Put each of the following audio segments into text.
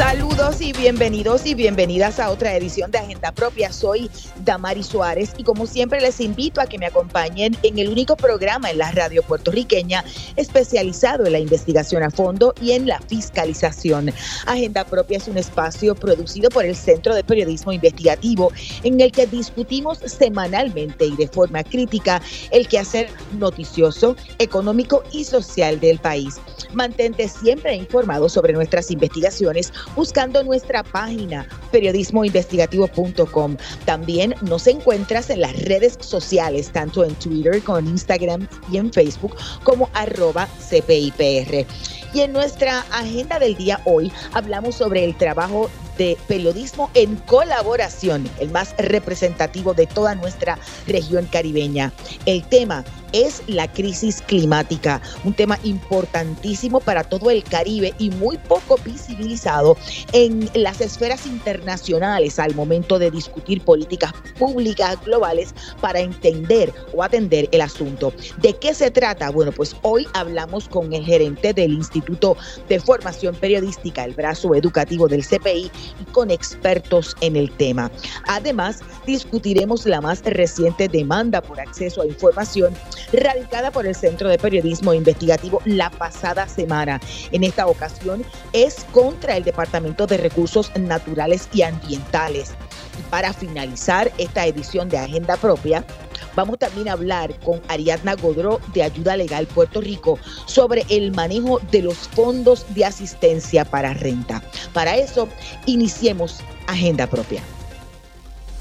Saludos y bienvenidos y bienvenidas a otra edición de Agenda Propia. Soy Damari Suárez y como siempre les invito a que me acompañen en el único programa en la radio puertorriqueña especializado en la investigación a fondo y en la fiscalización. Agenda Propia es un espacio producido por el Centro de Periodismo Investigativo en el que discutimos semanalmente y de forma crítica el quehacer noticioso, económico y social del país. Mantente siempre informado sobre nuestras investigaciones buscando nuestra página periodismoinvestigativo.com. También nos encuentras en las redes sociales, tanto en Twitter como en Instagram y en Facebook como arroba CPIPR. Y en nuestra agenda del día hoy hablamos sobre el trabajo de periodismo en colaboración, el más representativo de toda nuestra región caribeña. El tema es la crisis climática, un tema importantísimo para todo el Caribe y muy poco visibilizado en las esferas internacionales al momento de discutir políticas públicas globales para entender o atender el asunto. ¿De qué se trata? Bueno, pues hoy hablamos con el gerente del Instituto de Formación Periodística, el brazo educativo del CPI, y con expertos en el tema. Además, discutiremos la más reciente demanda por acceso a información radicada por el Centro de Periodismo Investigativo la pasada semana. En esta ocasión es contra el Departamento de Recursos Naturales y Ambientales. Para finalizar esta edición de Agenda Propia, Vamos también a hablar con Ariadna Godró de Ayuda Legal Puerto Rico sobre el manejo de los fondos de asistencia para renta. Para eso, iniciemos Agenda Propia.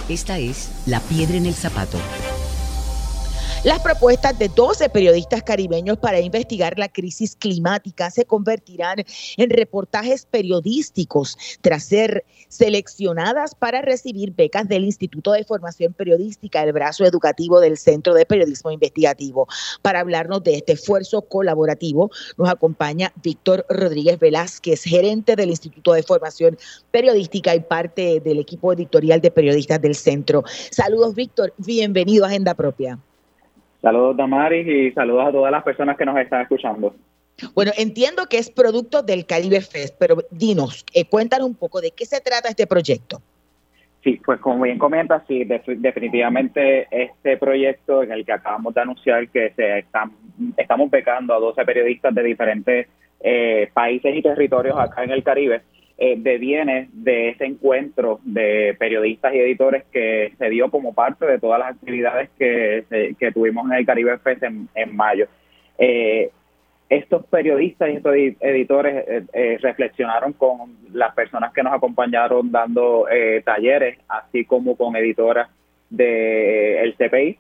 Esta es La Piedra en el Zapato las propuestas de 12 periodistas caribeños para investigar la crisis climática se convertirán en reportajes periodísticos tras ser seleccionadas para recibir becas del Instituto de Formación Periodística, el brazo educativo del Centro de Periodismo Investigativo. Para hablarnos de este esfuerzo colaborativo, nos acompaña Víctor Rodríguez Velázquez, gerente del Instituto de Formación Periodística y parte del equipo editorial de periodistas del centro. Saludos, Víctor. Bienvenido a Agenda Propia. Saludos, Damaris, y saludos a todas las personas que nos están escuchando. Bueno, entiendo que es producto del Caribe Fest, pero dinos, eh, cuéntanos un poco de qué se trata este proyecto. Sí, pues como bien comentas, sí, definitivamente este proyecto en el que acabamos de anunciar que se están, estamos becando a 12 periodistas de diferentes eh, países y territorios acá en el Caribe, eh, deviene de ese encuentro de periodistas y editores que se dio como parte de todas las actividades que, que tuvimos en el Caribe Fest en, mayo. Eh, estos periodistas y estos editores eh, eh, reflexionaron con las personas que nos acompañaron dando talleres, así como con editoras del CPI,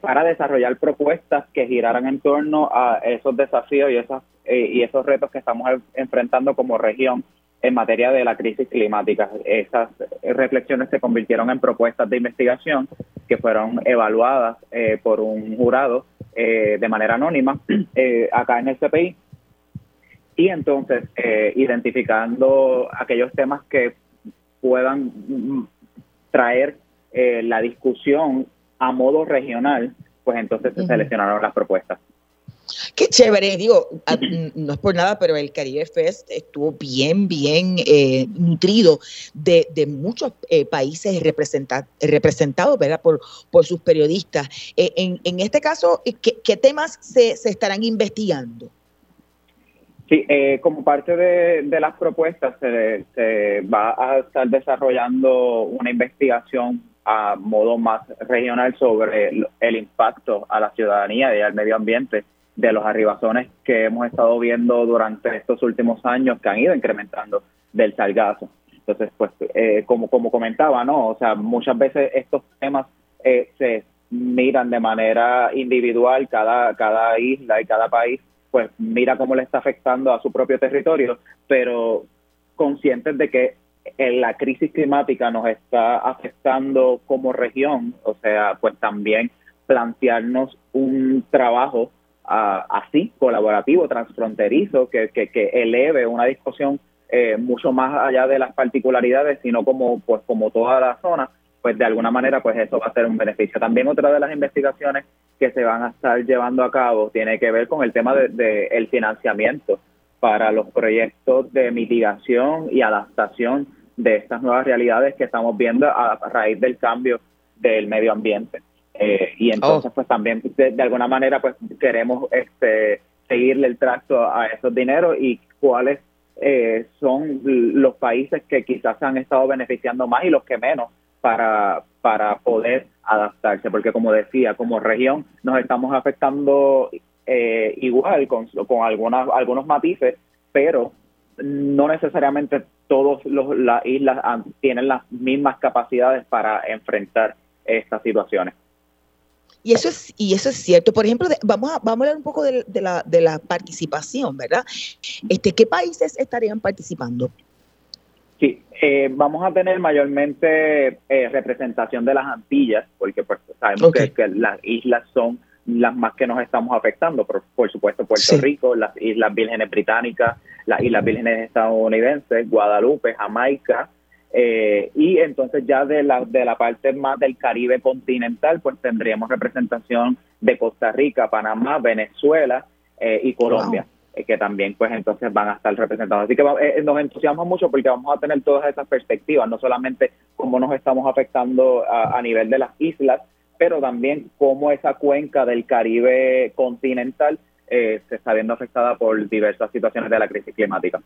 para desarrollar propuestas que giraran en torno a esos desafíos y, esas, y esos retos que estamos enfrentando como región en materia de la crisis climática. Esas reflexiones se convirtieron en propuestas de investigación que fueron evaluadas eh, por un jurado eh, de manera anónima eh, acá en el CPI y entonces identificando aquellos temas que puedan mm, traer la discusión a modo regional, pues entonces se seleccionaron las propuestas. Qué chévere, digo, no es por nada, pero el Caribe Fest estuvo bien, bien eh, nutrido de, muchos eh, países representados, ¿verdad? Por, por sus periodistas. Eh, en, este caso, ¿qué, temas se, estarán investigando? Sí, como parte de, las propuestas se, se, va a estar desarrollando una investigación a modo más regional sobre el impacto a la ciudadanía y al medio ambiente de los arribazones que hemos estado viendo durante estos últimos años que han ido incrementando del salgazo. Entonces, pues, eh, como, como comentaba, ¿no? O sea, muchas veces estos temas eh, se miran de manera individual, cada, cada isla y cada país, pues mira cómo le está afectando a su propio territorio, pero conscientes de que la crisis climática nos está afectando como región, o sea, pues también plantearnos un trabajo así, colaborativo, transfronterizo, que, que, eleve una discusión eh, mucho más allá de las particularidades, sino como, pues, como toda la zona, pues de alguna manera pues eso va a ser un beneficio. También otra de las investigaciones que se van a estar llevando a cabo tiene que ver con el tema del de, el financiamiento para los proyectos de mitigación y adaptación de estas nuevas realidades que estamos viendo a, raíz del cambio del medio ambiente. Eh, y entonces, oh. pues también de, alguna manera, pues queremos este, seguirle el tracto a esos dineros y cuáles eh, son los países que quizás se han estado beneficiando más y los que menos para, para poder adaptarse, porque como decía, como región nos estamos afectando eh, igual con, con algunas, algunos matices, pero no necesariamente todas las islas tienen las mismas capacidades para enfrentar estas situaciones. Y eso es, y eso es cierto. Por ejemplo, vamos, a, vamos a hablar un poco de, la, de la participación, ¿verdad? Este, ¿Qué países estarían participando? Sí, eh, vamos a tener mayormente eh, representación de las Antillas, porque pues, sabemos que, las islas son las más que nos estamos afectando, por, por supuesto Puerto Rico, las Islas Vírgenes Británicas, las Islas Vírgenes estadounidenses, Guadalupe, Jamaica, eh, y entonces ya de la, de la parte más del Caribe continental, pues tendríamos representación de Costa Rica, Panamá, Venezuela y Colombia. Eh, que también pues entonces van a estar representados. Así que eh, nos entusiasma mucho porque vamos a tener todas esas perspectivas, no solamente cómo nos estamos afectando a, nivel de las islas, pero también cómo esa cuenca del Caribe continental eh, se está viendo afectada por diversas situaciones de la crisis climática.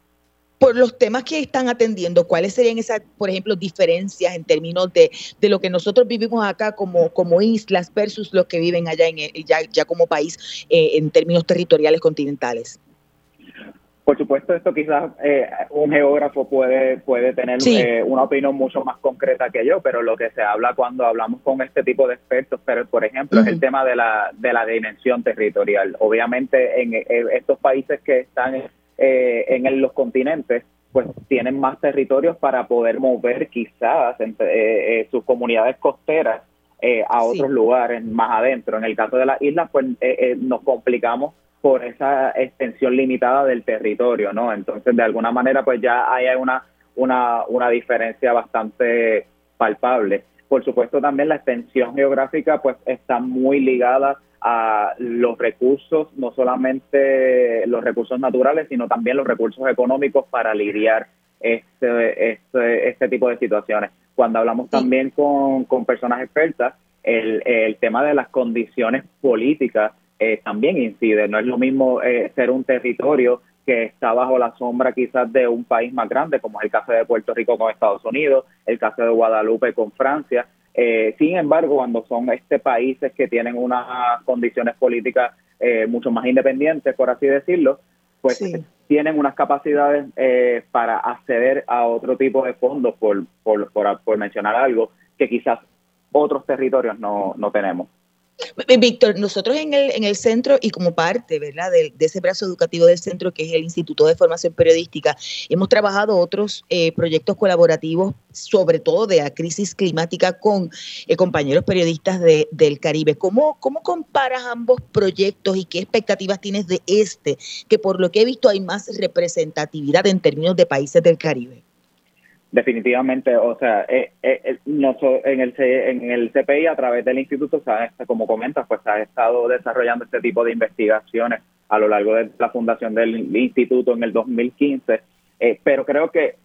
Por los temas que están atendiendo, ¿cuáles serían esas, por ejemplo, diferencias en términos de, de lo que nosotros vivimos acá como, como islas versus los que viven allá en ya, ya como país en términos territoriales continentales? Por supuesto, esto quizás eh, un geógrafo puede, puede tener eh, una opinión mucho más concreta que yo, pero lo que se habla cuando hablamos con este tipo de expertos, pero por ejemplo, es el tema de la, de la dimensión territorial. Obviamente, en, estos países que están eh, en los continentes, pues tienen más territorios para poder mover quizás sus comunidades costeras a otros lugares más adentro. En el caso de las islas, pues nos complicamos por esa extensión limitada del territorio, ¿no? Entonces, de alguna manera, pues ya hay una, una, una diferencia bastante palpable. Por supuesto, también la extensión geográfica, pues está muy ligada a los recursos, no solamente los recursos naturales, sino también los recursos económicos para lidiar este, este, este tipo de situaciones. Cuando hablamos también con, con personas expertas, el, el tema de las condiciones políticas eh, también incide. No es lo mismo eh, ser un territorio que está bajo la sombra quizás de un país más grande, como es el caso de Puerto Rico con Estados Unidos, el caso de Guadalupe con Francia. Eh, sin embargo, cuando son este países que tienen unas condiciones políticas mucho más independientes, por así decirlo, pues tienen unas capacidades para acceder a otro tipo de fondos, por, por, por, mencionar algo, que quizás otros territorios no, no tenemos. Víctor, nosotros en el, en el centro y como parte ¿verdad? De, ese brazo educativo del centro, que es el Instituto de Formación Periodística, hemos trabajado otros eh, proyectos colaborativos, sobre todo de la crisis climática, con eh, compañeros periodistas de, del Caribe. ¿Cómo, ¿Cómo comparas ambos proyectos y qué expectativas tienes de este, que por lo que he visto hay más representatividad en términos de países del Caribe? Definitivamente, o sea, eh, eh, eh en, el, en el CPI a través del instituto, como comentas, pues ha estado desarrollando este tipo de investigaciones a lo largo de la fundación del instituto en el 2015, eh, pero creo que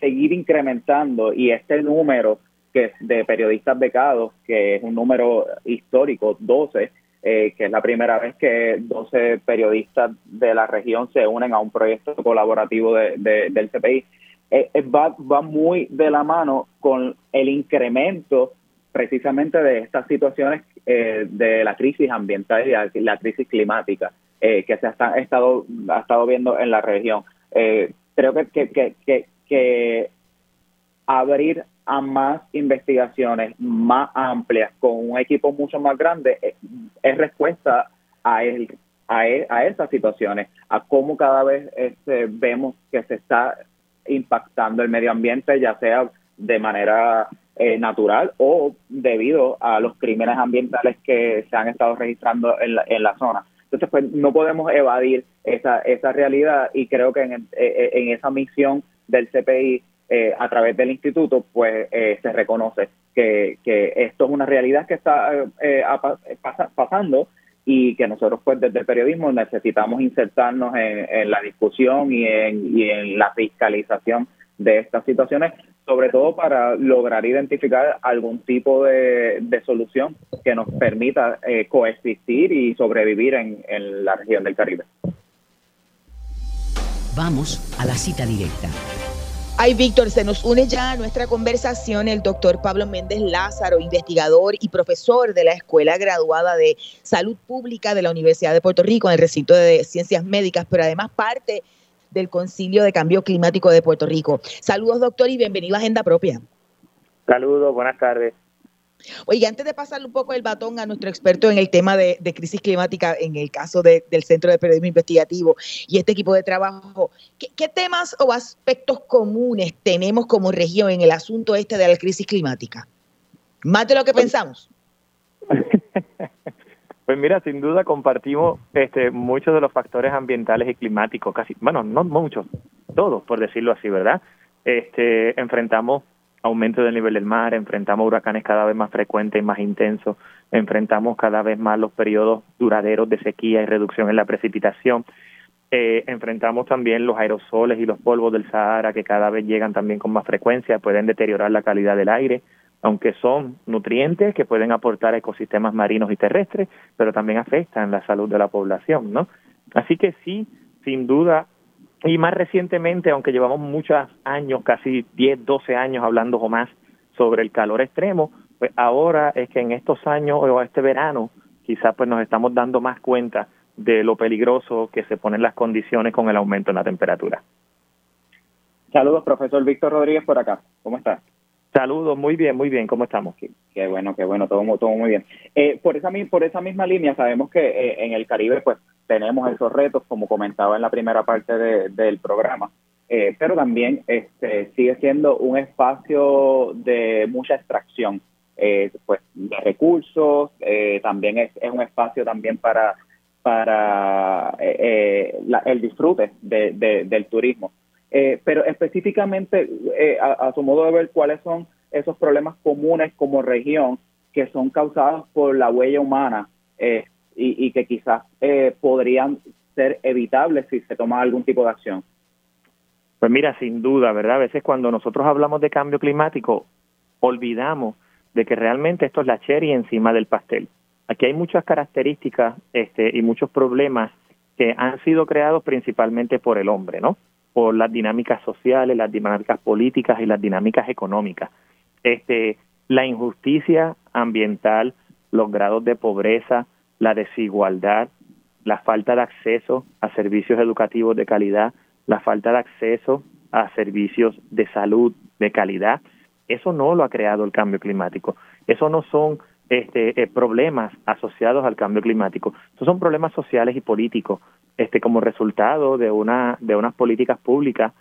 seguir incrementando y este número que de periodistas becados, que es un número histórico, 12, que es la primera vez que 12 periodistas de la región se unen a un proyecto colaborativo de, del CPI, eh, eh, va, va muy de la mano con el incremento precisamente de estas situaciones eh, de la crisis ambiental y la, crisis climática que se ha estado, ha estado viendo en la región. creo que, que, que, que, abrir a más investigaciones más amplias con un equipo mucho más grande es, respuesta a, el, a, e, a, esas situaciones, a cómo cada vez este, vemos que se está impactando el medio ambiente, ya sea de manera eh, natural o debido a los crímenes ambientales que se han estado registrando en la, en la zona. Entonces, pues no podemos evadir esa, esa realidad y creo que en, eh, en esa misión del CPI eh, a través del instituto, pues eh, se reconoce que, esto es una realidad que está eh, pasando y que nosotros pues desde el periodismo necesitamos insertarnos en, la discusión y en, y en la fiscalización de estas situaciones, sobre todo para lograr identificar algún tipo de, solución que nos permita coexistir y sobrevivir en la región del Caribe. Vamos a la cita directa. Ay, Víctor, se nos une ya a nuestra conversación el doctor Pablo Méndez Lázaro, investigador y profesor de la Escuela Graduada de Salud Pública de la Universidad de Puerto Rico en el recinto de Ciencias Médicas, pero además parte del Concilio de Cambio Climático de Puerto Rico. Saludos, doctor, y bienvenido a Agenda Propia. Saludos, buenas tardes. Oye, antes de pasarle un poco el batón a nuestro experto en el tema de, crisis climática, en el caso del Centro de Periodismo Investigativo y este equipo de trabajo, ¿qué, temas o aspectos comunes tenemos como región en el asunto este de la crisis climática? Más de lo que pues pensamos. Pues mira, sin duda compartimos este, muchos de los factores ambientales y climáticos, casi, bueno, no muchos, todos, por decirlo así, ¿verdad? Este, enfrentamos aumento del nivel del mar, enfrentamos huracanes cada vez más frecuentes y más intensos, enfrentamos cada vez más los periodos duraderos de sequía y reducción en la precipitación, eh, enfrentamos también los aerosoles y los polvos del Sahara que cada vez llegan también con más frecuencia, pueden deteriorar la calidad del aire, aunque son nutrientes que pueden aportar a ecosistemas marinos y terrestres, pero también afectan la salud de la población, ¿no? Así que sí, sin duda, y más recientemente, aunque llevamos muchos años, casi 10, 12 años hablando o más sobre el calor extremo, pues ahora es que en estos años o este verano quizás pues nos estamos dando más cuenta de lo peligroso que se ponen las condiciones con el aumento en la temperatura. Saludos, profesor Víctor Rodríguez por acá. ¿Cómo está? Saludos, muy bien, muy bien. ¿Cómo estamos? Qué, bueno, qué bueno, todo, todo muy bien. Eh, por, esa, por esa misma línea, sabemos que eh, en el Caribe, pues tenemos esos retos, como comentaba en la primera parte del programa, eh, pero también este, sigue siendo un espacio de mucha extracción. Eh, pues, de recursos, eh, también es, un espacio también para, para el disfrute del turismo. pero específicamente, a, su modo de ver, ¿cuáles son esos problemas comunes como región que son causados por la huella humana y, que quizás eh, podrían ser evitables si se toma algún tipo de acción? Pues mira, sin duda, ¿verdad? A veces cuando nosotros hablamos de cambio climático, olvidamos de que realmente esto es la cherry encima del pastel. Aquí hay muchas características este, y muchos problemas que han sido creados principalmente por el hombre, ¿no? Por las dinámicas sociales, las dinámicas políticas y las dinámicas económicas. Este, la injusticia ambiental, los grados de pobreza, la desigualdad, la falta de acceso a servicios educativos de calidad, la falta de acceso a servicios de salud de calidad. Eso no lo ha creado el cambio climático. Eso no son este, eh, problemas asociados al cambio climático. Esos son problemas sociales y políticos, este, como resultado de una de unas políticas públicas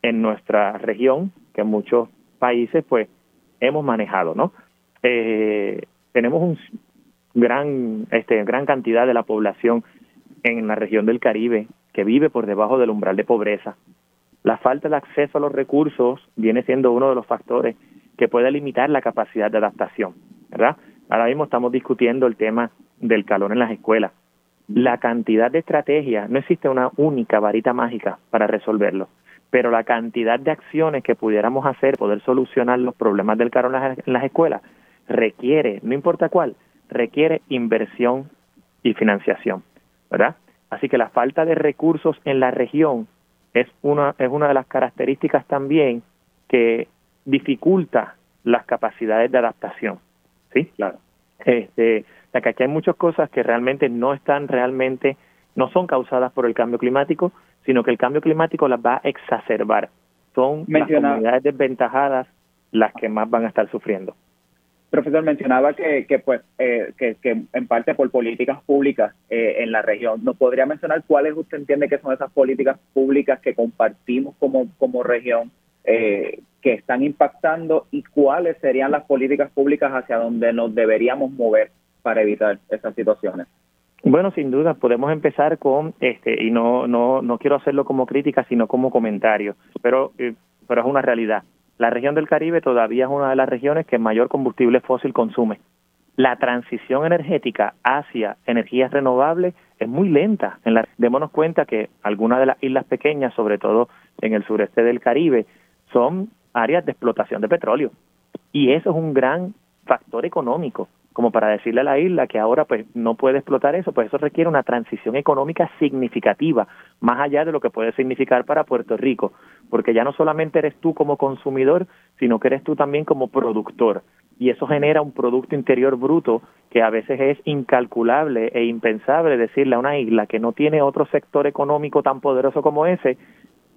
en nuestra región que muchos países, pues, hemos manejado, ¿no? Eh, tenemos un, gran, este, gran cantidad de la población en la región del Caribe que vive por debajo del umbral de pobreza. La falta de acceso a los recursos viene siendo uno de los factores que puede limitar la capacidad de adaptación, ¿verdad? Ahora mismo estamos discutiendo el tema del calor en las escuelas. La cantidad de estrategias, no existe una única varita mágica para resolverlo, pero la cantidad de acciones que pudiéramos hacer, poder solucionar los problemas del calor en las escuelas, requiere, no importa cuál, requiere inversión y financiación, ¿verdad? Así que la falta de recursos en la región es una, es una de las características también que dificulta las capacidades de adaptación, ¿sí? Claro. Este, que aquí hay muchas cosas que realmente no están realmente, no son causadas por el cambio climático, sino que el cambio climático las va a exacerbar. Son las comunidades desventajadas las que más van a estar sufriendo profesor mencionaba que, pues eh, que, que, en parte por políticas públicas eh, en la región. ¿Nos podría mencionar cuáles usted entiende que son esas políticas públicas que compartimos como, como región eh, que están impactando y cuáles serían las políticas públicas hacia donde nos deberíamos mover para evitar esas situaciones? Bueno, sin duda, podemos empezar con, este, y no, no, no quiero hacerlo como crítica, sino como comentario, pero, eh, pero es una realidad. La región del Caribe todavía es una de las regiones que mayor combustible fósil consume. La transición energética hacia energías renovables es muy lenta. En la, démonos cuenta que algunas de las islas pequeñas, sobre todo en el sureste del Caribe, son áreas de explotación de petróleo. Y eso es un gran factor económico como para decirle a la isla que ahora pues no puede explotar eso, pues eso requiere una transición económica significativa, más allá de lo que puede significar para Puerto Rico, porque ya no solamente eres tú como consumidor, sino que eres tú también como productor, y eso genera un producto interior bruto que a veces es incalculable e impensable decirle a una isla que no tiene otro sector económico tan poderoso como ese,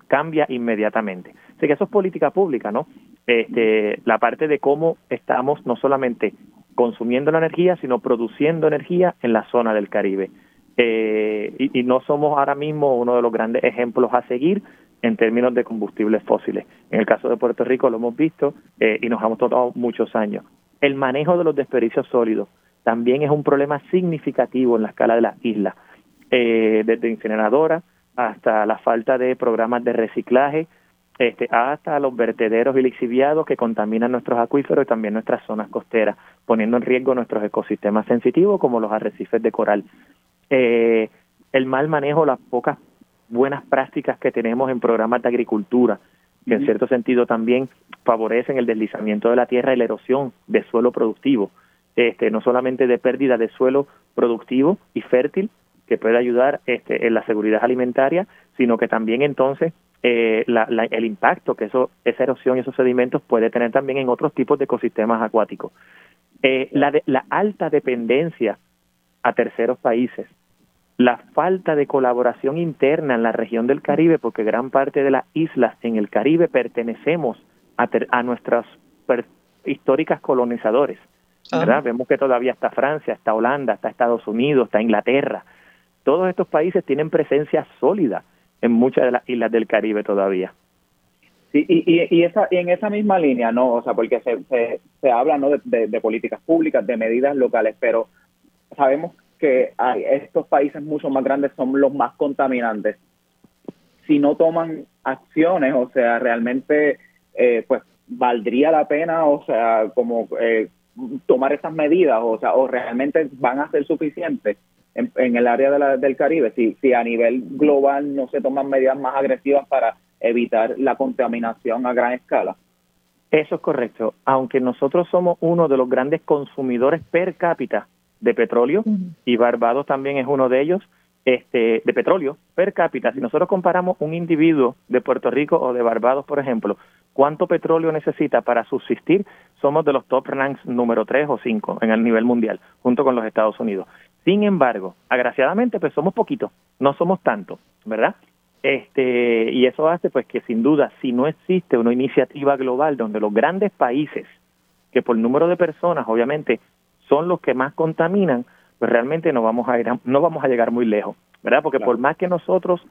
cambia inmediatamente. Así que eso es política pública, ¿no? Este, la parte de cómo estamos no solamente consumiendo la energía, sino produciendo energía en la zona del Caribe. Eh, y, no somos ahora mismo uno de los grandes ejemplos a seguir en términos de combustibles fósiles. En el caso de Puerto Rico lo hemos visto eh, y nos hemos tomado muchos años. El manejo de los desperdicios sólidos también es un problema significativo en la escala de las islas, eh, desde incineradoras hasta la falta de programas de reciclaje, este, hasta los vertederos y lixiviados que contaminan nuestros acuíferos y también nuestras zonas costeras, poniendo en riesgo nuestros ecosistemas sensitivos como los arrecifes de coral. Eh, el mal manejo, las pocas buenas prácticas que tenemos en programas de agricultura, que en cierto sentido también favorecen el deslizamiento de la tierra y la erosión de suelo productivo, este, no solamente de pérdida de suelo productivo y fértil, que puede ayudar este, en la seguridad alimentaria, sino que también entonces eh, el impacto que eso, esa erosión y esos sedimentos puede tener también en otros tipos de ecosistemas acuáticos. Eh, la, la alta dependencia a terceros países, la falta de colaboración interna en la región del Caribe, porque gran parte de las islas en el Caribe pertenecemos a, a nuestras históricas colonizadores. ¿verdad? Vemos que todavía está Francia, está Holanda, está Estados Unidos, está Inglaterra. Todos estos países tienen presencia sólida en muchas de las islas del Caribe todavía. Sí, y, y, esa, y en esa misma línea, ¿no? O sea, porque se, se, habla ¿no? De, políticas públicas, de medidas locales, pero sabemos que estos países mucho más grandes son los más contaminantes. Si no toman acciones, o sea, realmente, eh, pues, valdría la pena, o sea, como eh, tomar esas medidas, o sea, o realmente van a ser suficientes en, el área del Caribe, si, si a nivel global no se toman medidas más agresivas para evitar la contaminación a gran escala. Eso es correcto. Aunque nosotros somos uno de los grandes consumidores per cápita de petróleo y Barbados también es uno de ellos, este, de petróleo per cápita. Si nosotros comparamos un individuo de Puerto Rico o de Barbados, por ejemplo, cuánto petróleo necesita para subsistir, somos de los top ranks número 3 o 5 en el nivel mundial, junto con los Estados Unidos. Sin embargo, agraciadamente, pues somos poquitos, no somos tantos, ¿verdad? Este, y eso hace pues que sin duda, si no existe una iniciativa global donde los grandes países, que por número de personas obviamente son los que más contaminan, pues realmente no vamos a ir no vamos a llegar muy lejos, ¿verdad? Porque por más que nosotros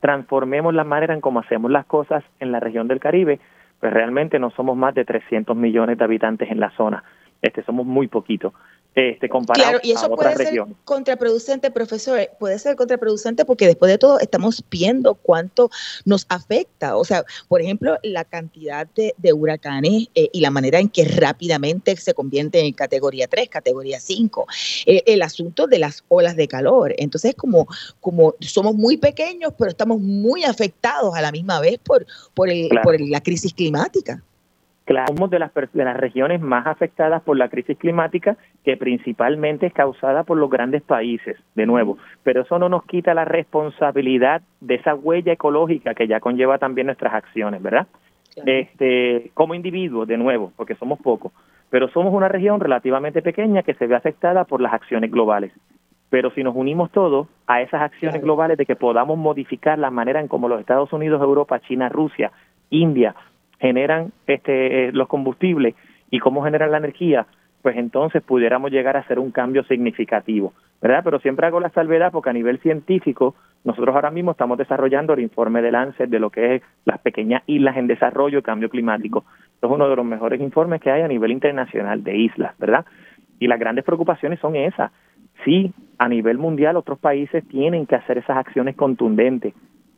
transformemos la manera en cómo hacemos las cosas en la región del Caribe, pues realmente no somos más de 300 millones de habitantes en la zona. Este somos muy poquitos este, comparado claro, y eso puede ser contraproducente, profesor, puede ser contraproducente porque después de todo estamos viendo cuánto nos afecta. O sea, por ejemplo, la cantidad de, huracanes eh, y la manera en que rápidamente se convierte en categoría 3, categoría 5. Eh, el asunto de las olas de calor. Entonces, como, como somos muy pequeños, pero estamos muy afectados a la misma vez por, por, por la crisis climática. Claro, somos de las, de las regiones más afectadas por la crisis climática, que principalmente es causada por los grandes países, de nuevo. Pero eso no nos quita la responsabilidad de esa huella ecológica que ya conlleva también nuestras acciones, ¿verdad? Este, como individuos, de nuevo, porque somos pocos, pero somos una región relativamente pequeña que se ve afectada por las acciones globales. Pero si nos unimos todos a esas acciones globales de que podamos modificar la manera en cómo los Estados Unidos, Europa, China, Rusia, India generan este, eh, los combustibles y cómo generan la energía, pues entonces pudiéramos llegar a hacer un cambio significativo, ¿verdad? Pero siempre hago la salvedad porque a nivel científico nosotros ahora mismo estamos desarrollando el informe de Lancet de lo que es las pequeñas islas en desarrollo y cambio climático. Es uno de los mejores informes que hay a nivel internacional de islas, ¿verdad? Y las grandes preocupaciones son esas. sí, a nivel mundial otros países tienen que hacer esas acciones contundentes,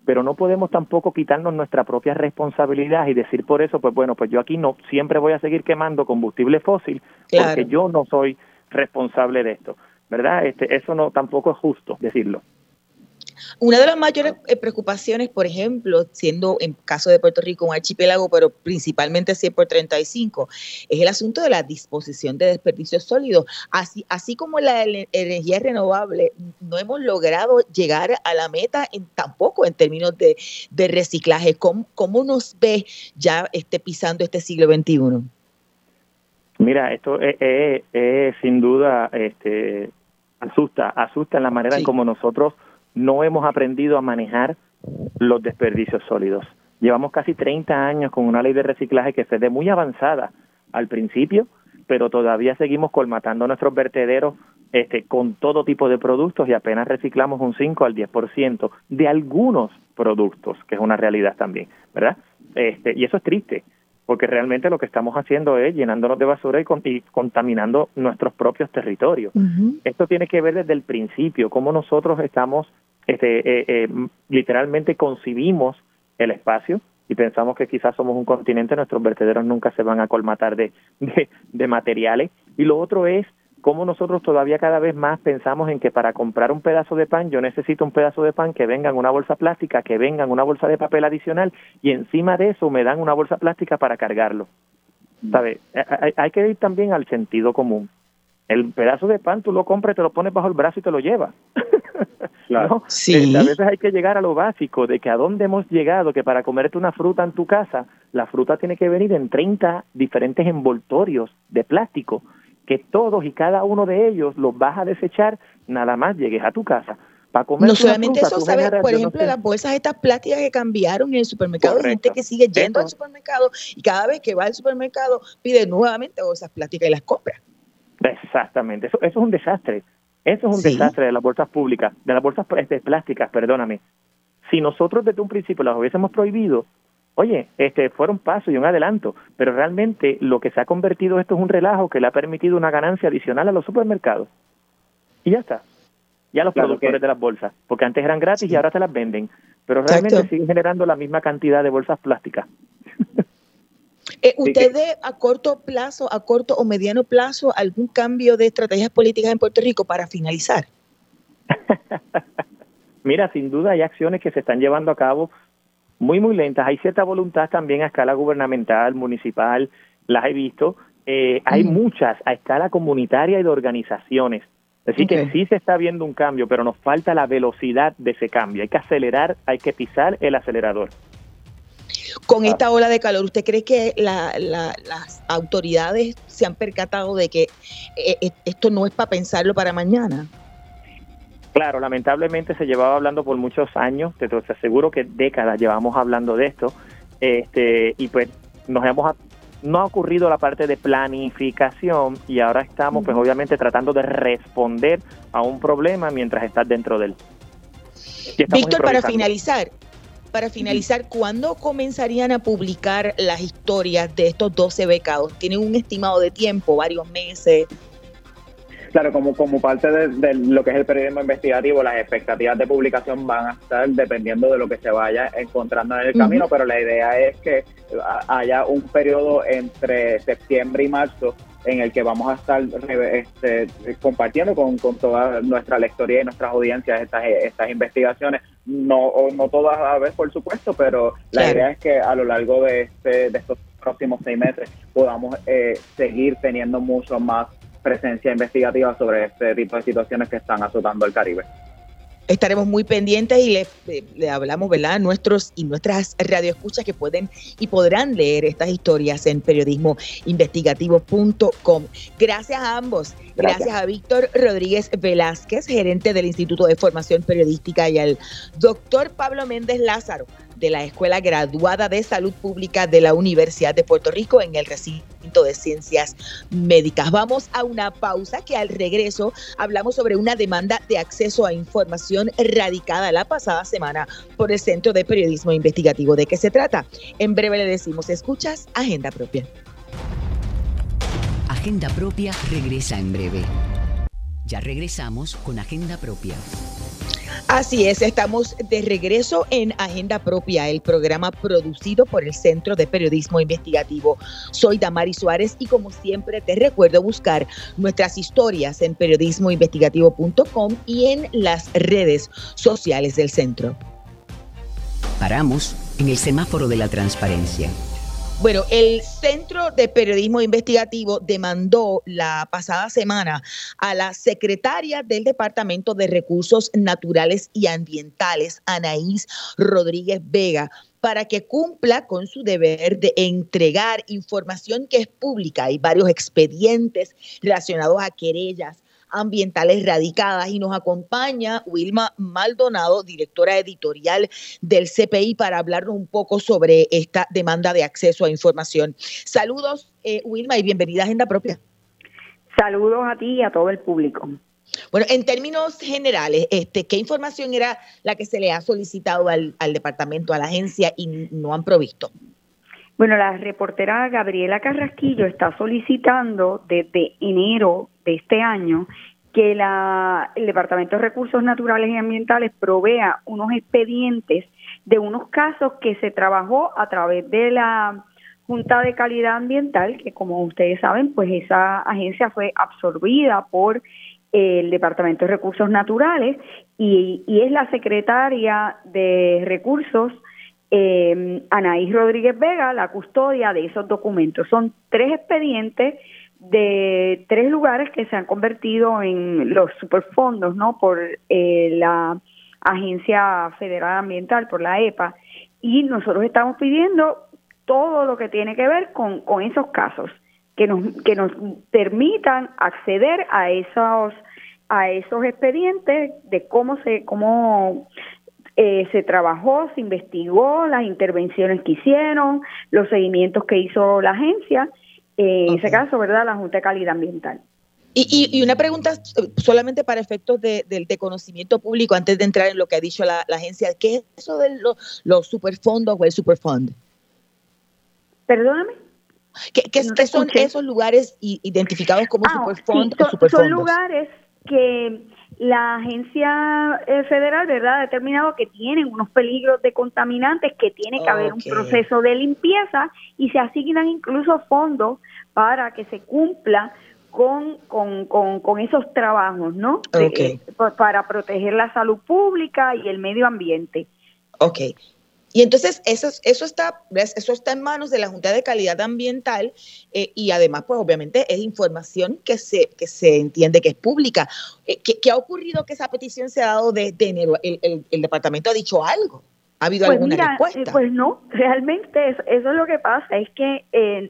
pero no podemos tampoco quitarnos nuestra propia responsabilidad y decir por eso, pues bueno, pues yo aquí no siempre voy a seguir quemando combustible fósil porque yo no soy responsable de esto, ¿verdad? Este, eso no tampoco es justo decirlo. Una de las mayores eh, preocupaciones, por ejemplo, siendo en caso de Puerto Rico un archipiélago, pero principalmente 100 por 35, es el asunto de la disposición de desperdicios sólidos. Así, así como la energía renovable, no hemos logrado llegar a la meta en, tampoco en términos de, reciclaje. ¿Cómo, ¿Cómo, nos ve ya este, pisando este siglo XXI? Mira, esto es, sin duda este, asusta, asusta en la manera en como nosotros no hemos aprendido a manejar los desperdicios sólidos. Llevamos casi 30 años con una ley de reciclaje que se ve muy avanzada al principio, pero todavía seguimos colmatando nuestros vertederos este, con todo tipo de productos y apenas reciclamos un 5 al 10% de algunos productos, que es una realidad también, ¿verdad? Este, y eso es triste, porque realmente lo que estamos haciendo es llenándonos de basura y, contaminando nuestros propios territorios. Esto tiene que ver desde el principio, cómo nosotros estamos, este, eh, eh, literalmente concibimos el espacio y pensamos que quizás somos un continente, nuestros vertederos nunca se van a colmatar de, de materiales. Y lo otro es cómo nosotros todavía cada vez más pensamos en que para comprar un pedazo de pan yo necesito un pedazo de pan que venga en una bolsa plástica, que venga en una bolsa de papel adicional y encima de eso me dan una bolsa plástica para cargarlo. ¿Sabe? Hay, que ir también al sentido común. El pedazo de pan tú lo compras, te lo pones bajo el brazo y te lo llevas. Claro. Sí. Eh, a veces hay que llegar a lo básico de que a dónde hemos llegado, que para comerte una fruta en tu casa, la fruta tiene que venir en 30 diferentes envoltorios de plástico que todos y cada uno de ellos los vas a desechar nada más llegues a tu casa. Para comer no solamente eso, ¿sabes? Por ejemplo, las bolsas estas plásticas que cambiaron en el supermercado, gente que sigue yendo al supermercado y cada vez que va al supermercado pide nuevamente bolsas plásticas y las compra. Exactamente, eso, eso es un desastre. Eso es un desastre de las bolsas públicas, de las bolsas este, plásticas, perdóname. Si nosotros desde un principio las hubiésemos prohibido, Oye, este fueron paso y un adelanto, pero realmente lo que se ha convertido esto es un relajo que le ha permitido una ganancia adicional a los supermercados. Y ya está. Ya los productores de las bolsas, porque antes eran gratis y ahora se las venden, pero realmente siguen generando la misma cantidad de bolsas plásticas. Eh, ¿Usted ve a corto plazo, a corto o mediano plazo, algún cambio de estrategias políticas en Puerto Rico para finalizar? Mira, sin duda hay acciones que se están llevando a cabo muy, muy lentas. Hay cierta voluntad también a escala gubernamental, municipal, las he visto. Eh, hay muchas a escala comunitaria y de organizaciones. Así que sí se está viendo un cambio, pero nos falta la velocidad de ese cambio. Hay que acelerar, hay que pisar el acelerador. Con esta ola de calor, ¿usted cree que las autoridades se han percatado de que eh, eh, esto no es para pensarlo para mañana? Claro, lamentablemente se llevaba hablando por muchos años, te, aseguro que décadas llevamos hablando de esto, este, y pues nos hemos no ha ocurrido la parte de planificación y ahora estamos pues obviamente tratando de responder a un problema mientras estás dentro de él. Víctor, para finalizar, para finalizar, ¿cuándo comenzarían a publicar las historias de estos 12 becados? ¿Tienen un estimado de tiempo, varios meses? Claro, como, como parte de, lo que es el periodismo investigativo, las expectativas de publicación van a estar dependiendo de lo que se vaya encontrando en el camino, pero la idea es que haya un periodo entre septiembre y marzo en el que vamos a estar este, compartiendo con, toda nuestra lectoría y nuestras audiencias estas, estas investigaciones. No, no todas a la vez, por supuesto, pero la idea es que a lo largo de, este, de estos próximos seis meses podamos eh, seguir teniendo mucho más presencia investigativa sobre este tipo de situaciones que están azotando el Caribe. Estaremos muy pendientes y le, le, hablamos, ¿verdad?, a nuestros y nuestras radioescuchas que pueden y podrán leer estas historias en periodismoinvestigativo.com. Gracias a ambos. Gracias. Gracias a Víctor Rodríguez Velázquez, gerente del Instituto de Formación Periodística, y al doctor Pablo Méndez Lázaro, de la Escuela Graduada de Salud Pública de la Universidad de Puerto Rico en el recinto de Ciencias Médicas. Vamos a una pausa que al regreso hablamos sobre una demanda de acceso a información radicada la pasada semana por el Centro de Periodismo Investigativo. ¿De qué se trata? En breve le decimos, escuchas Agenda Propia. Agenda Propia regresa en breve. Ya regresamos con Agenda Propia. Así es, estamos de regreso en Agenda Propia, el programa producido por el Centro de Periodismo Investigativo. Soy Damari Suárez y como siempre te recuerdo buscar nuestras historias en periodismoinvestigativo.com y en las redes sociales del centro. Paramos en el semáforo de la transparencia. Bueno, el Centro de Periodismo Investigativo demandó la pasada semana a la secretaria del Departamento de Recursos Naturales y Ambientales, Anaís Rodríguez Vega, para que cumpla con su deber de entregar información que es pública. Hay varios expedientes relacionados a querellas ambientales radicadas y nos acompaña Wilma Maldonado, directora editorial del CPI, para hablarnos un poco sobre esta demanda de acceso a información. Saludos, eh, Wilma, y bienvenida a Agenda Propia. Saludos a ti y a todo el público. Bueno, en términos generales, este, ¿qué información era la que se le ha solicitado al, al departamento, a la agencia y no han provisto? Bueno, la reportera Gabriela Carrasquillo está solicitando desde enero de este año que la, el Departamento de Recursos Naturales y Ambientales provea unos expedientes de unos casos que se trabajó a través de la Junta de Calidad Ambiental, que como ustedes saben, pues esa agencia fue absorbida por el Departamento de Recursos Naturales y, y es la secretaria de Recursos eh, Anaís Rodríguez Vega la custodia de esos documentos. Son tres expedientes de tres lugares que se han convertido en los superfondos, ¿no? Por eh, la Agencia Federal Ambiental, por la EPA, y nosotros estamos pidiendo todo lo que tiene que ver con, con esos casos, que nos, que nos permitan acceder a esos a esos expedientes de cómo se cómo eh, se trabajó, se investigó las intervenciones que hicieron, los seguimientos que hizo la agencia, en ese caso, ¿verdad? La Junta de Calidad Ambiental. Y, y, una pregunta solamente para efectos de, conocimiento público, antes de entrar en lo que ha dicho la, agencia, ¿qué es eso de los, superfondos o el superfund? Perdóname. ¿Qué, son esos lugares identificados como ah, superfund o superfondos? Son lugares que la agencia eh, federal, ¿verdad?, ha determinado que tienen unos peligros de contaminantes, que tiene que haber un proceso de limpieza y se asignan incluso fondos para que se cumpla con, con, con, esos trabajos, ¿no? Eh, para proteger la salud pública y el medio ambiente. Ok. Y entonces eso, eso, está, eso está en manos de la Junta de Calidad Ambiental eh, y además, pues obviamente es información que se, que se entiende que es pública. Eh, ¿qué, ha ocurrido que esa petición se ha dado desde enero? ¿El, el, departamento ha dicho algo? ¿Ha habido pues alguna mira, respuesta? Eh, pues no, realmente eso, eso, es lo que pasa, es que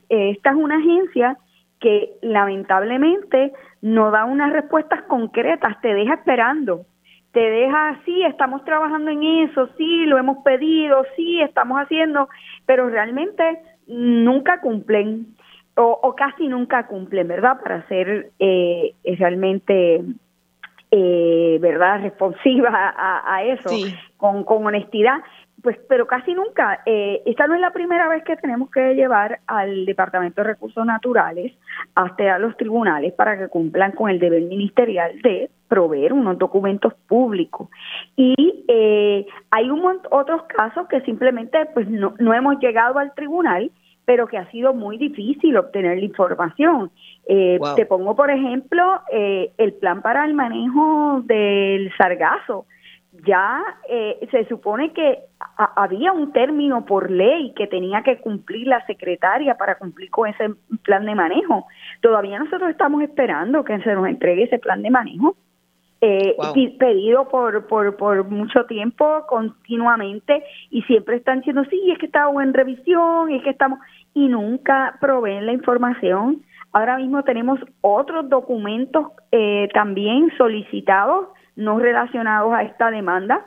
esta es una agencia que lamentablemente no da unas respuestas concretas, te deja esperando te deja así, estamos trabajando en eso, sí, lo hemos pedido, sí, estamos haciendo, pero realmente nunca cumplen o, casi nunca cumplen, ¿verdad? Para ser eh, realmente, eh, ¿verdad? Responsiva a, eso, con, con honestidad pues, pero casi nunca. Eh, esta no es la primera vez que tenemos que llevar al Departamento de Recursos Naturales hasta a los tribunales para que cumplan con el deber ministerial de proveer unos documentos públicos. Y eh, hay un otros casos que simplemente pues no, no hemos llegado al tribunal pero que ha sido muy difícil obtener la información. Eh, te pongo, por ejemplo, eh, el plan para el manejo del sargazo ya eh, se supone que había un término por ley que tenía que cumplir la secretaria para cumplir con ese plan de manejo. Todavía nosotros estamos esperando que se nos entregue ese plan de manejo. Eh, pedido por, por, por mucho tiempo continuamente y siempre están diciendo sí es que estamos en revisión es que estamos y nunca proveen la información ahora mismo tenemos otros documentos eh, también solicitados no relacionados a esta demanda,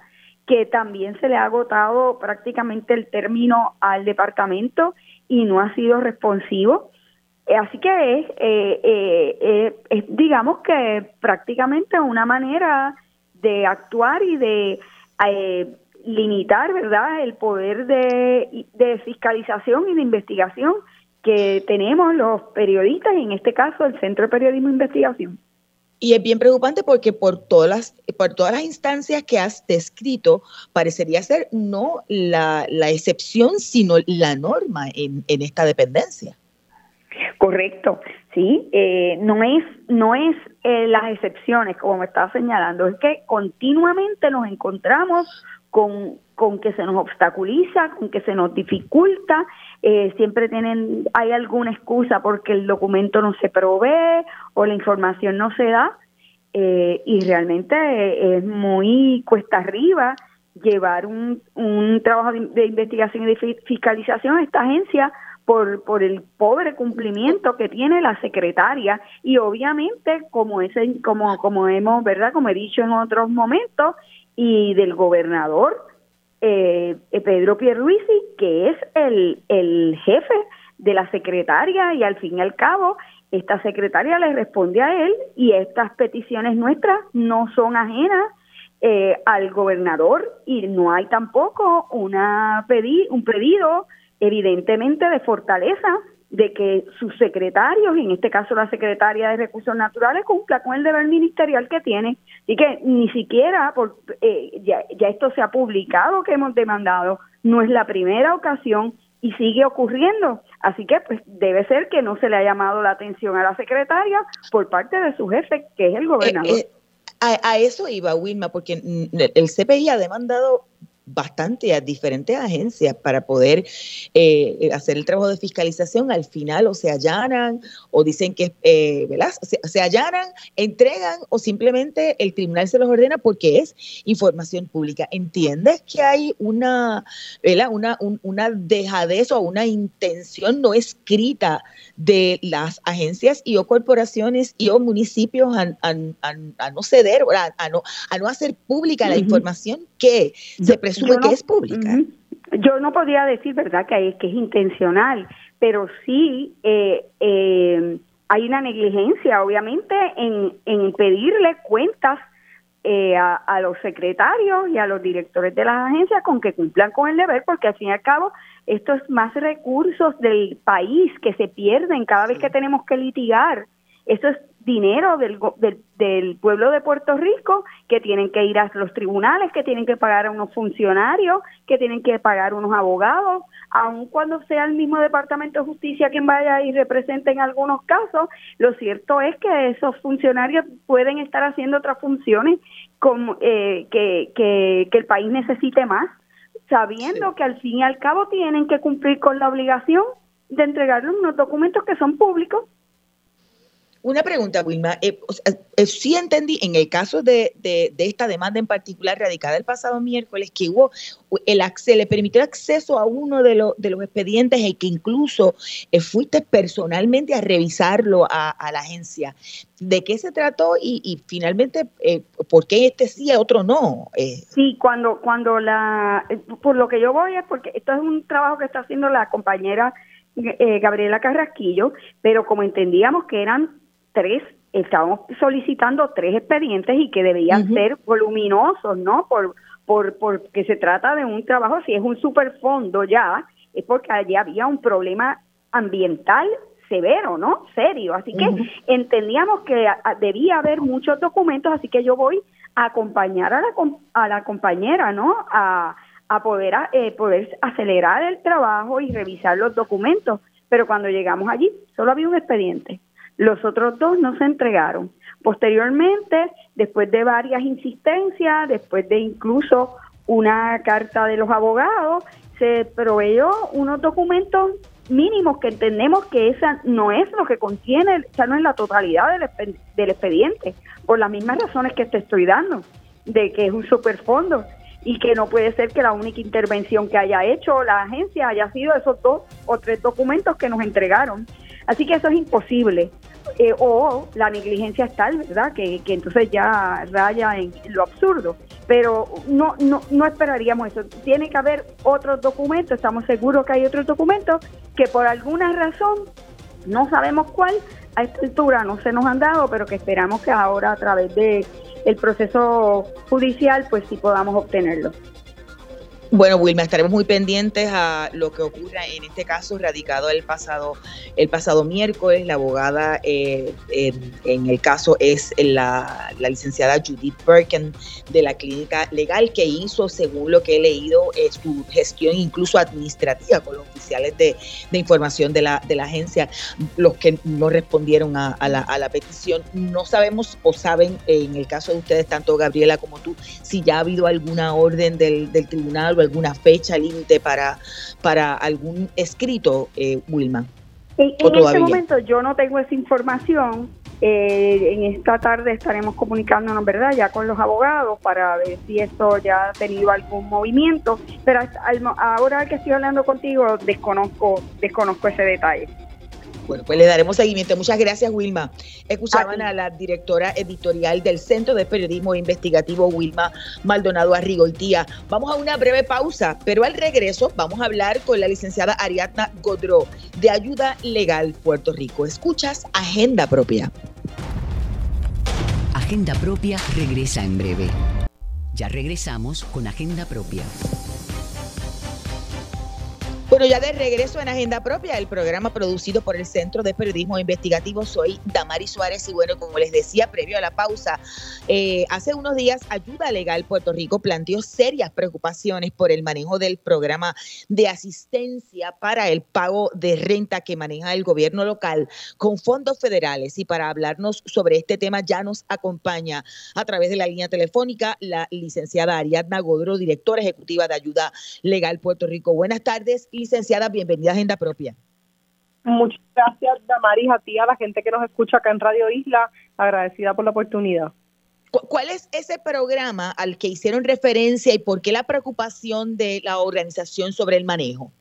que también se le ha agotado prácticamente el término al departamento y no ha sido responsivo. Eh, así que es, eh, eh, es, digamos que prácticamente una manera de actuar y de limitar, ¿verdad?, el poder de, de fiscalización y de investigación que tenemos los periodistas y en este caso el Centro de Periodismo e Investigación. Y es bien preocupante porque por todas las, por todas las instancias que has descrito, parecería ser no la, excepción, sino la norma en, esta dependencia. Correcto, sí, eh, no es, no es eh, las excepciones, como me estaba señalando, es que continuamente nos encontramos con, con que se nos obstaculiza, con que se nos dificulta, eh, siempre tienen, hay alguna excusa porque el documento no se provee o la información no se da, eh, y realmente es muy cuesta arriba llevar un, un trabajo de, investigación y de fiscalización a esta agencia por, por el pobre cumplimiento que tiene la secretaria. Y obviamente como ese como como hemos verdad como he dicho en otros momentos y del gobernador eh, Pedro Pierluisi, que es el, el jefe de la secretaria y al fin y al cabo esta secretaria le responde a él y estas peticiones nuestras no son ajenas eh, al gobernador y no hay tampoco una pedi un pedido evidentemente de fortaleza de que sus secretarios, en este caso la secretaria de Recursos Naturales, cumpla con el deber ministerial que tiene. Y que ni siquiera, por, eh, ya, ya esto se ha publicado que hemos demandado, no es la primera ocasión y sigue ocurriendo. Así que pues debe ser que no se le ha llamado la atención a la secretaria por parte de su jefe, que es el gobernador. Eh, eh, a, a, eso iba Wilma, porque el CPI ha demandado bastante a diferentes agencias para poder eh, hacer el trabajo de fiscalización. Al final o se allanan o dicen que, eh, ¿verdad? Se, allanan, entregan o simplemente el tribunal se los ordena porque es información pública. ¿Entiendes que hay una, ¿verdad? Una, una dejadez o una intención no escrita de las agencias y o corporaciones y o municipios a, no ceder, a, no, a no hacer pública la información que se presume que es pública. Yo no podría decir, ¿verdad?, que, hay, que es intencional, pero sí eh, eh, hay una negligencia, obviamente, en, en pedirle cuentas eh, a, a, los secretarios y a los directores de las agencias con que cumplan con el deber, porque al fin y al cabo esto es más recursos del país que se pierden cada vez que tenemos que litigar. Eso es dinero del, del, pueblo de Puerto Rico que tienen que ir a los tribunales, que tienen que pagar a unos funcionarios, que tienen que pagar unos abogados, aun cuando sea el mismo Departamento de Justicia quien vaya y represente en algunos casos, lo cierto es que esos funcionarios pueden estar haciendo otras funciones como, eh, que, que, el país necesite más, sabiendo que al fin y al cabo tienen que cumplir con la obligación de entregarle unos documentos que son públicos una pregunta, Wilma. Eh, eh, sí entendí, en el caso de, esta demanda en particular radicada el pasado miércoles, que hubo el se le permitió acceso a uno de, los de los expedientes y que incluso eh, fuiste personalmente a revisarlo a, la agencia. ¿De qué se trató y, finalmente por qué este sí y otro no? Sí, cuando, cuando la, por lo que yo voy es porque esto es un trabajo que está haciendo la compañera Gabriela Carrasquillo, pero como entendíamos que eran tres, estábamos solicitando tres expedientes y que debían ser voluminosos, ¿no? Por, por, porque se trata de un trabajo, si es un superfondo ya, es porque allí había un problema ambiental severo, ¿no? Serio. Así que entendíamos que debía haber muchos documentos, así que yo voy a acompañar a la, a la compañera, ¿no? A, a poder, eh, poder acelerar el trabajo y revisar los documentos. Pero cuando llegamos allí, solo había un expediente. Los otros dos no se entregaron. Posteriormente, después de varias insistencias, después de incluso una carta de los abogados, se proveyó unos documentos mínimos que entendemos que esa no es lo que contiene, esa no es la totalidad del expediente, por las mismas razones que te estoy dando, de que es un superfondo y que no puede ser que la única intervención que haya hecho la agencia haya sido esos dos o tres documentos que nos entregaron. Así que eso es imposible. Eh, o la negligencia es tal, ¿verdad? Que, que entonces ya raya en lo absurdo. Pero no, no, no esperaríamos eso. Tiene que haber otros documentos, estamos seguros que hay otros documentos que por alguna razón, no sabemos cuál, a esta altura no se nos han dado, pero que esperamos que ahora a través de el proceso judicial, pues sí podamos obtenerlo. Bueno, Wilma, estaremos muy pendientes a lo que ocurra en este caso radicado el pasado, el pasado miércoles. La abogada eh, en, el caso es la, licenciada Judith Birken de la clínica legal que hizo, según lo que he leído, eh, su gestión incluso administrativa con los oficiales de, información de la, de la agencia, los que no respondieron a, la, petición. No sabemos o saben, en el caso de ustedes, tanto Gabriela como tú, si ya ha habido alguna orden del, del tribunal alguna fecha límite para, para algún escrito, eh, Wilma? En, este momento yo no tengo esa información. Eh, en esta tarde estaremos comunicándonos, ¿verdad? Ya con los abogados para ver si esto ya ha tenido algún movimiento. Pero ahora que estoy hablando contigo, desconozco, desconozco ese detalle. Bueno, pues le daremos seguimiento. Muchas gracias, Wilma. Escuchaban a la directora editorial del Centro de Periodismo Investigativo, Wilma Maldonado Arrigoltía. Vamos a una breve pausa, pero al regreso vamos a hablar con la licenciada Ariadna Godró de Ayuda Legal Puerto Rico. Escuchas Agenda Propia. Agenda Propia regresa en breve. Ya regresamos con Agenda Propia. Bueno, ya de regreso en Agenda Propia, el programa producido por el Centro de Periodismo Investigativo, soy Damari Suárez y bueno, como les decía previo a la pausa, eh, hace unos días Ayuda Legal Puerto Rico planteó serias preocupaciones por el manejo del programa de asistencia para el pago de renta que maneja el gobierno local con fondos federales y para hablarnos sobre este tema ya nos acompaña a través de la línea telefónica la licenciada Ariadna Godro, directora ejecutiva de Ayuda Legal Puerto Rico. Buenas tardes bienvenida a Agenda Propia. Muchas gracias, Damaris, a ti, a la gente que nos escucha acá en Radio Isla, agradecida por la oportunidad. ¿Cuál es ese programa al que hicieron referencia y por qué la preocupación de la organización sobre el manejo?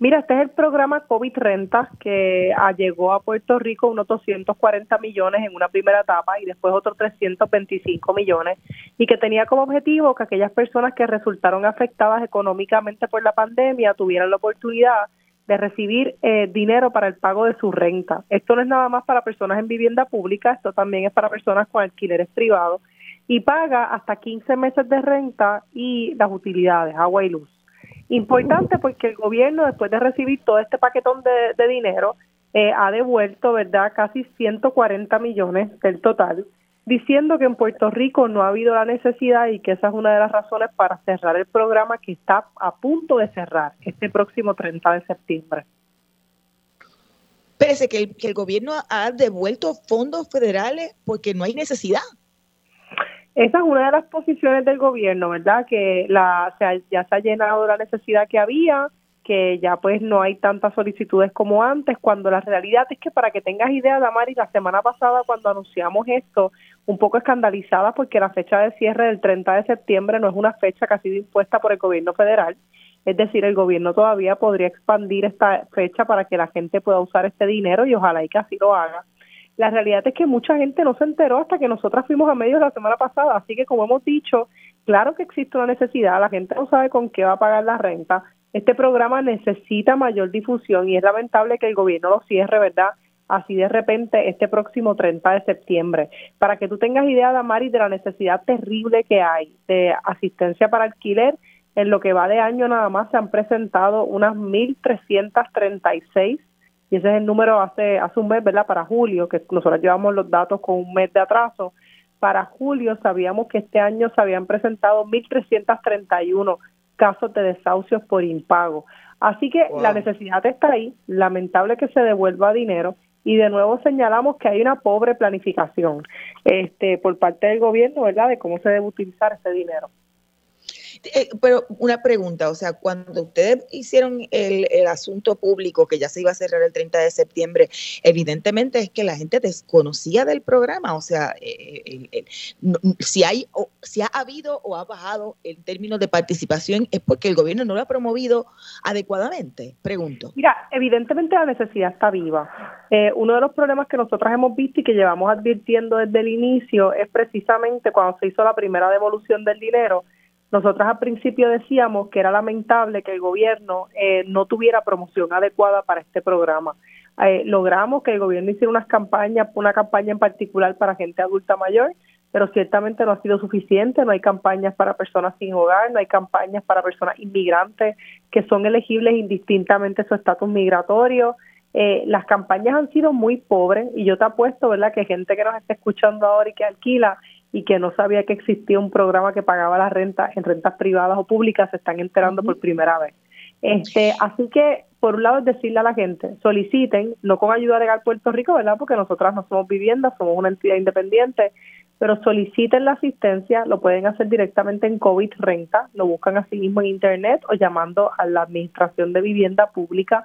Mira, este es el programa COVID Renta que ah, llegó a Puerto Rico unos 240 millones en una primera etapa y después otros 325 millones y que tenía como objetivo que aquellas personas que resultaron afectadas económicamente por la pandemia tuvieran la oportunidad de recibir eh, dinero para el pago de su renta. Esto no es nada más para personas en vivienda pública, esto también es para personas con alquileres privados y paga hasta 15 meses de renta y las utilidades, agua y luz. Importante porque el gobierno, después de recibir todo este paquetón de, dinero, eh, ha devuelto, ¿verdad?, casi 140 millones del total, diciendo que en Puerto Rico no ha habido la necesidad y que esa es una de las razones para cerrar el programa que está a punto de cerrar este próximo 30 de septiembre. Parece que el, que el gobierno ha devuelto fondos federales porque no hay necesidad. Esa es una de las posiciones del gobierno, ¿verdad? Que la, ya se ha llenado la necesidad que había, que ya pues no hay tantas solicitudes como antes, cuando la realidad es que para que tengas idea, Damari, la semana pasada cuando anunciamos esto, un poco escandalizada porque la fecha de cierre del 30 de septiembre no es una fecha que ha sido impuesta por el gobierno federal, es decir, el gobierno todavía podría expandir esta fecha para que la gente pueda usar este dinero y ojalá y que así lo haga la realidad es que mucha gente no se enteró hasta que nosotras fuimos a medios la semana pasada, así que como hemos dicho, claro que existe una necesidad, la gente no sabe con qué va a pagar la renta, este programa necesita mayor difusión y es lamentable que el gobierno lo cierre, ¿verdad? Así de repente este próximo 30 de septiembre. Para que tú tengas idea, Damari, de la necesidad terrible que hay de asistencia para alquiler, en lo que va de año nada más se han presentado unas 1.336 y ese es el número hace, hace un mes, ¿verdad? Para julio, que nosotros llevamos los datos con un mes de atraso. Para julio sabíamos que este año se habían presentado 1.331 casos de desahucios por impago. Así que la necesidad está ahí, lamentable que se devuelva dinero y de nuevo señalamos que hay una pobre planificación este por parte del gobierno, ¿verdad?, de cómo se debe utilizar ese dinero. Eh, pero una pregunta, o sea, cuando ustedes hicieron el, asunto público que ya se iba a cerrar el 30 de septiembre, evidentemente es que la gente desconocía del programa, o sea, eh, eh, si hay si ha habido o ha bajado en términos de participación es porque el gobierno no lo ha promovido adecuadamente, pregunto. Mira, evidentemente la necesidad está viva. uno de los problemas que nosotros hemos visto y que llevamos advirtiendo desde el inicio es precisamente cuando se hizo la primera devolución del dinero, nosotros al principio decíamos que era lamentable que el gobierno eh, no tuviera promoción adecuada para este programa. Eh, logramos que el gobierno hiciera unas campañas, una campaña en particular para gente adulta mayor, pero ciertamente no ha sido suficiente, no hay campañas para personas sin hogar, no hay campañas para personas inmigrantes que son elegibles indistintamente su estatus migratorio. Eh, las campañas han sido muy pobres y yo te apuesto, ¿verdad?, que gente que nos está escuchando ahora y que alquila y que no sabía que existía un programa que pagaba la renta en rentas privadas o públicas se están enterando por primera vez. Este, así que, por un lado, es decirle a la gente, soliciten, no con ayuda legal Puerto Rico, ¿verdad? Porque nosotras no somos viviendas, somos una entidad independiente, pero soliciten la asistencia, lo pueden hacer directamente en COVID Renta, lo buscan así mismo en Internet o llamando a la Administración de Vivienda Pública.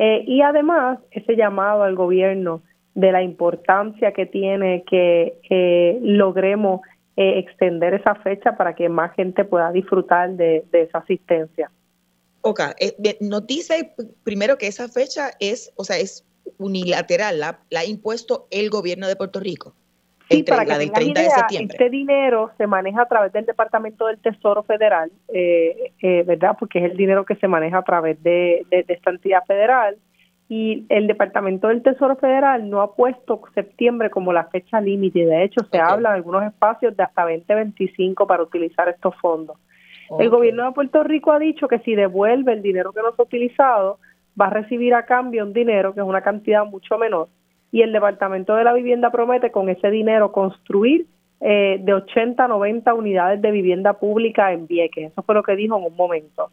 Eh, y además, ese llamado al gobierno de la importancia que tiene que eh, logremos eh, extender esa fecha para que más gente pueda disfrutar de esa asistencia. Ok, eh, nos dice primero que esa fecha es, o sea, es unilateral, la, ha impuesto el gobierno de Puerto Rico. Sí, para la del 30 de septiembre. Este dinero se maneja a través del Departamento del Tesoro Federal, eh, eh, ¿verdad? Porque es el dinero que se maneja a través de, esta entidad federal. Y el Departamento del Tesoro Federal no ha puesto septiembre como la fecha límite. De hecho, se habla en algunos espacios de hasta 2025 para utilizar estos fondos. El gobierno de Puerto Rico ha dicho que si devuelve el dinero que no se ha utilizado, va a recibir a cambio un dinero que es una cantidad mucho menor. Y el Departamento de la Vivienda promete con ese dinero construir eh, de 80 a 90 unidades de vivienda pública en Vieques. Eso fue lo que dijo en un momento.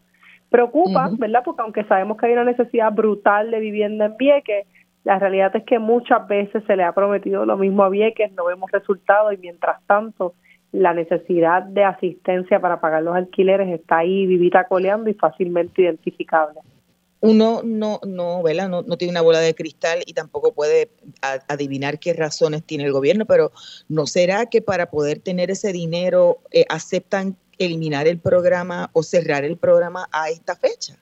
Preocupa, ¿verdad? Porque aunque sabemos que hay una necesidad brutal de vivienda en Vieques, la realidad es que muchas veces se le ha prometido lo mismo a Vieques, no vemos resultados y mientras tanto la necesidad de asistencia para pagar los alquileres está ahí vivita coleando y fácilmente identificable. Uno no, no, ¿verdad? No, no tiene una bola de cristal y tampoco puede adivinar qué razones tiene el gobierno, pero ¿no será que para poder tener ese dinero eh, aceptan eliminar el programa o cerrar el programa a esta fecha?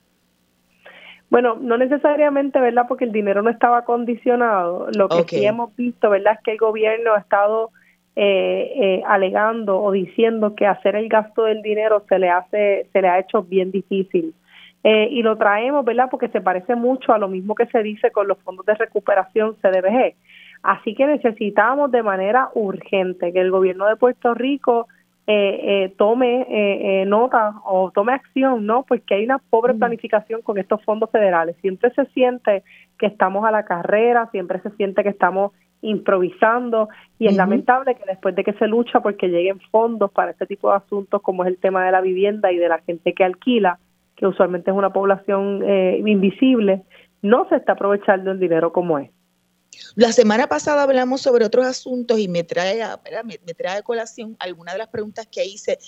Bueno, no necesariamente, ¿verdad? Porque el dinero no estaba condicionado. Lo que sí hemos visto, ¿verdad? Es que el gobierno ha estado eh, eh, alegando o diciendo que hacer el gasto del dinero se le hace, se le ha hecho bien difícil. Eh, y lo traemos, ¿verdad? Porque se parece mucho a lo mismo que se dice con los fondos de recuperación CDBG. Así que necesitamos de manera urgente que el gobierno de Puerto Rico eh, tome nota o tome acción, ¿no? Porque hay una pobre mm. planificación con estos fondos federales. Siempre se siente que estamos a la carrera, siempre se siente que estamos improvisando y es lamentable que después de que se lucha porque lleguen fondos para este tipo de asuntos como es el tema de la vivienda y de la gente que alquila, que usualmente es una población eh, invisible, no se está aprovechando el dinero como es. La semana pasada hablamos sobre otros asuntos y me trae, me, trae a colación algunas de las preguntas que hice.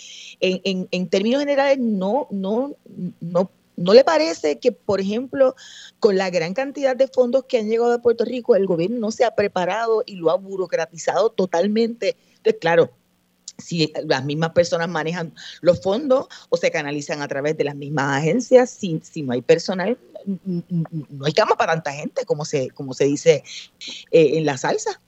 En, términos generales, no, no, no ¿No le parece que, por ejemplo, con la gran cantidad de fondos que han llegado a Puerto Rico, el gobierno no se ha preparado y lo ha burocratizado totalmente? Claro, si las mismas personas manejan los fondos o se canalizan a través de las mismas agencias, si, si no hay personal, no hay cama para tanta gente, como se, como se dice eh, en la salsa.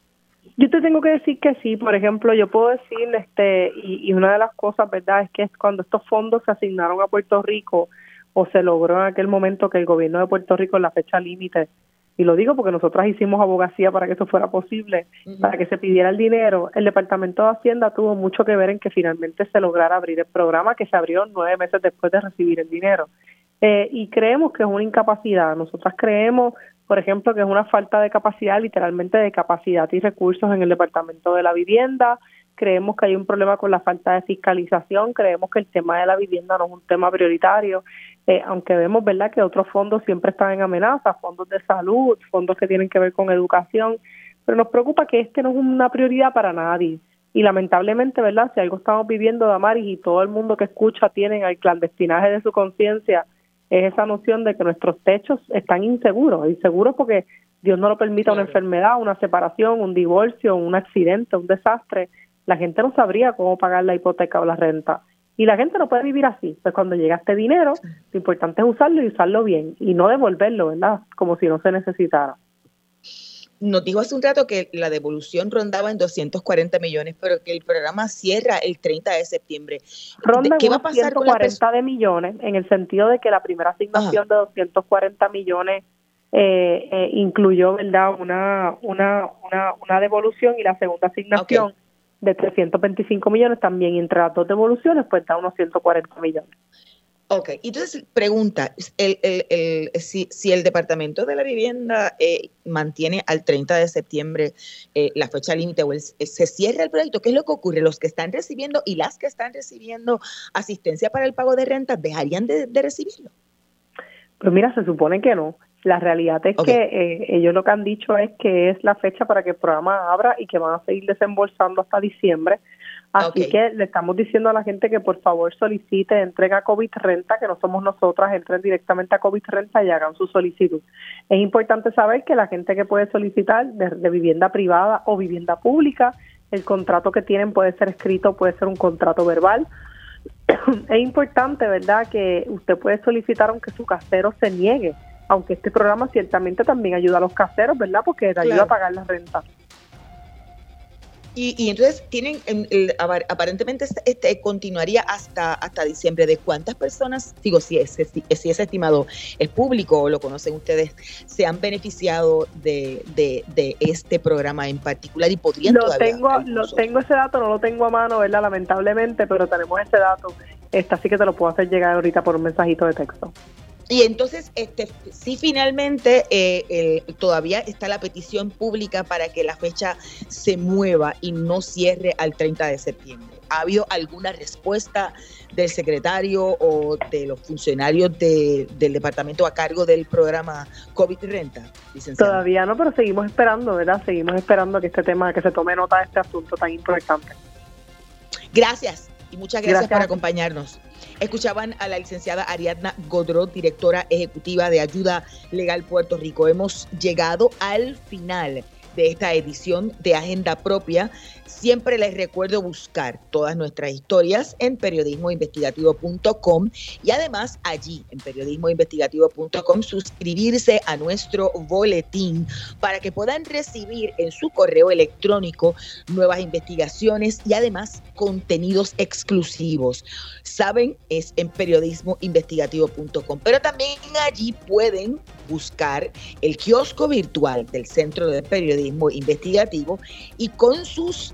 Yo te tengo que decir que sí, por ejemplo, yo puedo decir, este, y, y una de las cosas, ¿verdad?, es que cuando estos fondos se asignaron a Puerto Rico, o se logró en aquel momento que el gobierno de Puerto Rico en la fecha límite, y lo digo porque nosotras hicimos abogacía para que eso fuera posible, para que se pidiera el dinero, el Departamento de Hacienda tuvo mucho que ver en que finalmente se lograra abrir el programa que se abrió nueve meses después de recibir el dinero. Eh, y creemos que es una incapacidad. Nosotras creemos, por ejemplo, que es una falta de capacidad, literalmente de capacidad y recursos en el Departamento de la Vivienda, creemos que hay un problema con la falta de fiscalización, creemos que el tema de la vivienda no es un tema prioritario, eh, aunque vemos verdad que otros fondos siempre están en amenaza, fondos de salud, fondos que tienen que ver con educación, pero nos preocupa que este no es una prioridad para nadie. Y lamentablemente, ¿verdad? Si algo estamos viviendo, Damaris, y todo el mundo que escucha tienen al clandestinaje de su conciencia, es esa noción de que nuestros techos están inseguros, inseguros porque Dios no lo permita una enfermedad, una separación, un divorcio, un accidente, un desastre la gente no sabría cómo pagar la hipoteca o la renta. Y la gente no puede vivir así. Pues cuando llega este dinero, lo importante es usarlo y usarlo bien y no devolverlo, ¿verdad? Como si no se necesitara. Nos dijo hace un rato que la devolución rondaba en 240 millones, pero que el programa cierra el 30 de septiembre. Ronda ¿Qué va a pasar con de millones, en el sentido de que la primera asignación de 240 millones eh, eh, incluyó, ¿verdad? Una, una, una, una devolución y la segunda asignación de 325 millones también entre las dos devoluciones pues da unos 140 millones. Ok, entonces pregunta, el, el, el, si, si, el Departamento de la Vivienda eh, mantiene al 30 de septiembre eh, la fecha límite o se cierra el proyecto, ¿qué es lo que ocurre? Los que están recibiendo y las que están recibiendo asistencia para el pago de renta, ¿dejarían de, recibirlo? Pues mira, se supone que no. La realidad es que eh, ellos lo que han dicho es que es la fecha para que el programa abra y que van a seguir desembolsando hasta diciembre. Así que le estamos diciendo a la gente que por favor solicite, entrega COVID Renta, que no somos nosotras, entren directamente a COVID Renta y hagan su solicitud. Es importante saber que la gente que puede solicitar de, vivienda privada o vivienda pública, el contrato que tienen puede ser escrito, puede ser un contrato verbal. es importante, ¿verdad?, que usted puede solicitar aunque su casero se niegue, aunque este programa ciertamente también ayuda a los caseros, ¿verdad?, porque te ayuda a pagar la renta. Y, entonces tienen, aparentemente este, este, continuaría hasta, hasta diciembre. ¿De cuántas personas, digo, si ese, si ese estimado es público o lo conocen ustedes, se han beneficiado de, de, este programa en particular y podrían lo Tengo, lo tengo ese dato, no lo tengo a mano, ¿verdad? Lamentablemente, pero tenemos ese dato. Esta, así que te lo puedo hacer llegar ahorita por un mensajito de texto. Y entonces, este, sí, finalmente eh, todavía está la petición pública para que la fecha se mueva y no cierre al 30 de septiembre. ¿Ha habido alguna respuesta del secretario o de los funcionarios del departamento a cargo del programa COVID Renta? Todavía no, pero seguimos esperando, ¿verdad? Seguimos esperando que este tema, que se tome nota de este asunto tan importante. Gracias y muchas gracias. por acompañarnos. Escuchaban a la licenciada Ariadna Godró, directora ejecutiva de Ayuda Legal Puerto Rico. Hemos llegado al final de esta edición de Agenda Propia. Siempre les recuerdo buscar todas nuestras historias en periodismoinvestigativo.com y además allí en periodismoinvestigativo.com suscribirse a nuestro boletín para que puedan recibir en su correo electrónico nuevas investigaciones y además contenidos exclusivos. Saben, es en periodismoinvestigativo.com, pero también allí pueden buscar el kiosco virtual del Centro de Periodismo Investigativo y con sus